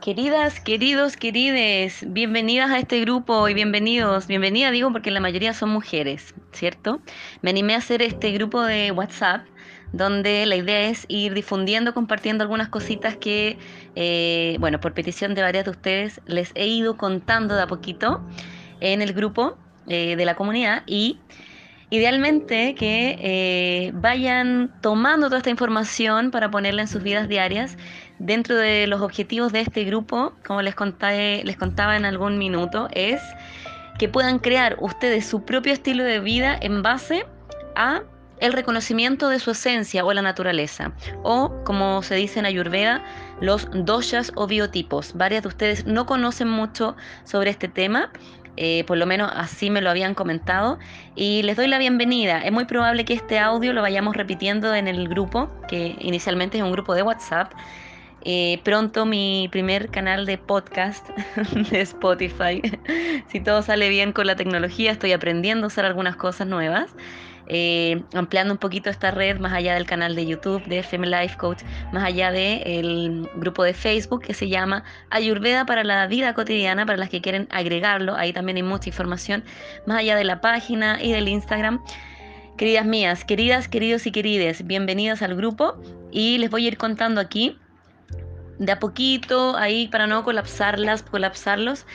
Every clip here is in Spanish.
Queridas, queridos, querides, bienvenidas a este grupo y bienvenidos. Bienvenida digo porque la mayoría son mujeres, ¿cierto? Me animé a hacer este grupo de WhatsApp donde la idea es ir difundiendo, compartiendo algunas cositas que, eh, bueno, por petición de varias de ustedes, les he ido contando de a poquito en el grupo eh, de la comunidad y idealmente que eh, vayan tomando toda esta información para ponerla en sus vidas diarias. Dentro de los objetivos de este grupo, como les, les contaba en algún minuto, es que puedan crear ustedes su propio estilo de vida en base a el reconocimiento de su esencia o la naturaleza, o como se dice en Ayurveda, los doshas o biotipos. Varias de ustedes no conocen mucho sobre este tema, eh, por lo menos así me lo habían comentado, y les doy la bienvenida. Es muy probable que este audio lo vayamos repitiendo en el grupo, que inicialmente es un grupo de WhatsApp. Eh, pronto mi primer canal de podcast de Spotify. si todo sale bien con la tecnología, estoy aprendiendo a hacer algunas cosas nuevas. Eh, ampliando un poquito esta red más allá del canal de YouTube de FM Life Coach, más allá del grupo de Facebook que se llama Ayurveda para la vida cotidiana, para las que quieren agregarlo, ahí también hay mucha información, más allá de la página y del Instagram. Queridas mías, queridas, queridos y querides, bienvenidas al grupo y les voy a ir contando aquí de a poquito, ahí para no colapsarlas, colapsarlos,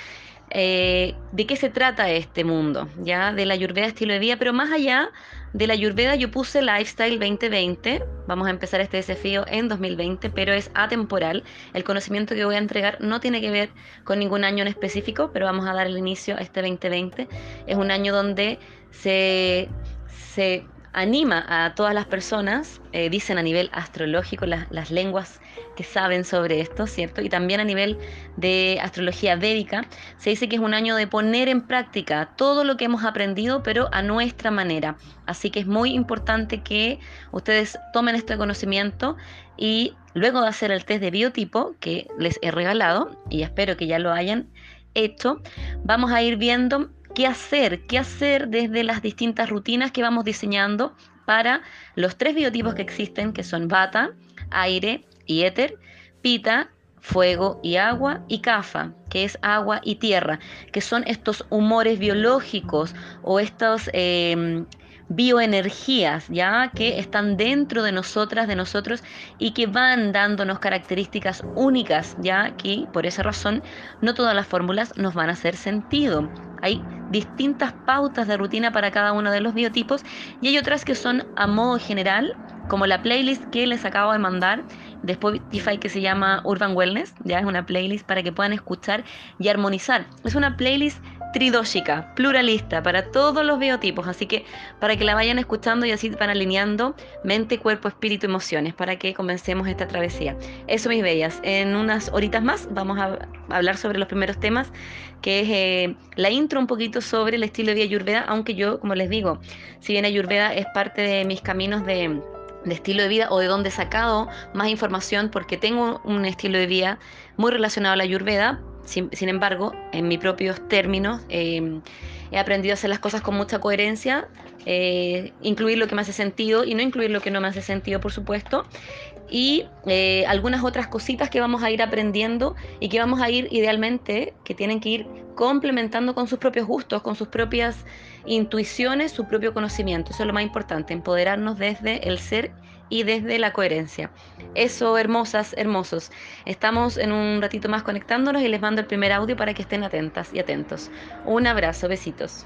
eh, de qué se trata este mundo, ya de la Ayurveda estilo de vida, pero más allá de la Ayurveda yo puse Lifestyle 2020, vamos a empezar este desafío en 2020, pero es atemporal. El conocimiento que voy a entregar no tiene que ver con ningún año en específico, pero vamos a dar el inicio a este 2020. Es un año donde se, se anima a todas las personas, eh, dicen a nivel astrológico, las lenguas que saben sobre esto, ¿cierto? Y también a nivel de astrología védica, se dice que es un año de poner en práctica todo lo que hemos aprendido, pero a nuestra manera. Así que es muy importante que ustedes tomen este conocimiento y luego de hacer el test de biotipo que les he regalado, y espero que ya lo hayan hecho, vamos a ir viendo qué hacer, qué hacer desde las distintas rutinas que vamos diseñando para los tres biotipos que existen, que son bata, aire y éter, pita, fuego y agua, y kafa, que es agua y tierra, que son estos humores biológicos o estos em, bioenergías, ya que están dentro de nosotras, de nosotros y que van dándonos características únicas, ya que por esa razón no todas las fórmulas nos van a hacer sentido. Hay distintas pautas de rutina para cada uno de los biotipos y hay otras que son a modo general, como la playlist que les acabo de mandar de Spotify que se llama Urban Wellness, ya es una playlist para que puedan escuchar y armonizar. Es una playlist tridóxica, pluralista, para todos los biotipos, así que para que la vayan escuchando y así van alineando mente, cuerpo, espíritu, emociones, para que comencemos esta travesía. Eso, mis bellas, en unas horitas más vamos a hablar sobre los primeros temas, que es eh, la intro un poquito sobre el estilo de vida Ayurveda, aunque yo, como les digo, si bien Ayurveda es parte de mis caminos de de estilo de vida o de dónde he sacado más información porque tengo un estilo de vida muy relacionado a la ayurveda. Sin, embargo, en mis propios términos, em, he aprendido a hacer las cosas con mucha coherencia, eh, incluir lo que me hace sentido y no incluir lo que no me hace sentido, por supuesto. Y eh, algunas otras cositas que vamos a ir aprendiendo y que vamos a ir idealmente, que tienen que ir complementando con sus propios gustos, con sus propias intuiciones, su propio conocimiento. Eso es lo más importante, empoderarnos desde el ser y desde la coherencia. Eso, hermosas, hermosos. Estamos en un ratito más conectándonos y les mando el primer audio para que estén atentas y atentos. Un abrazo, besitos.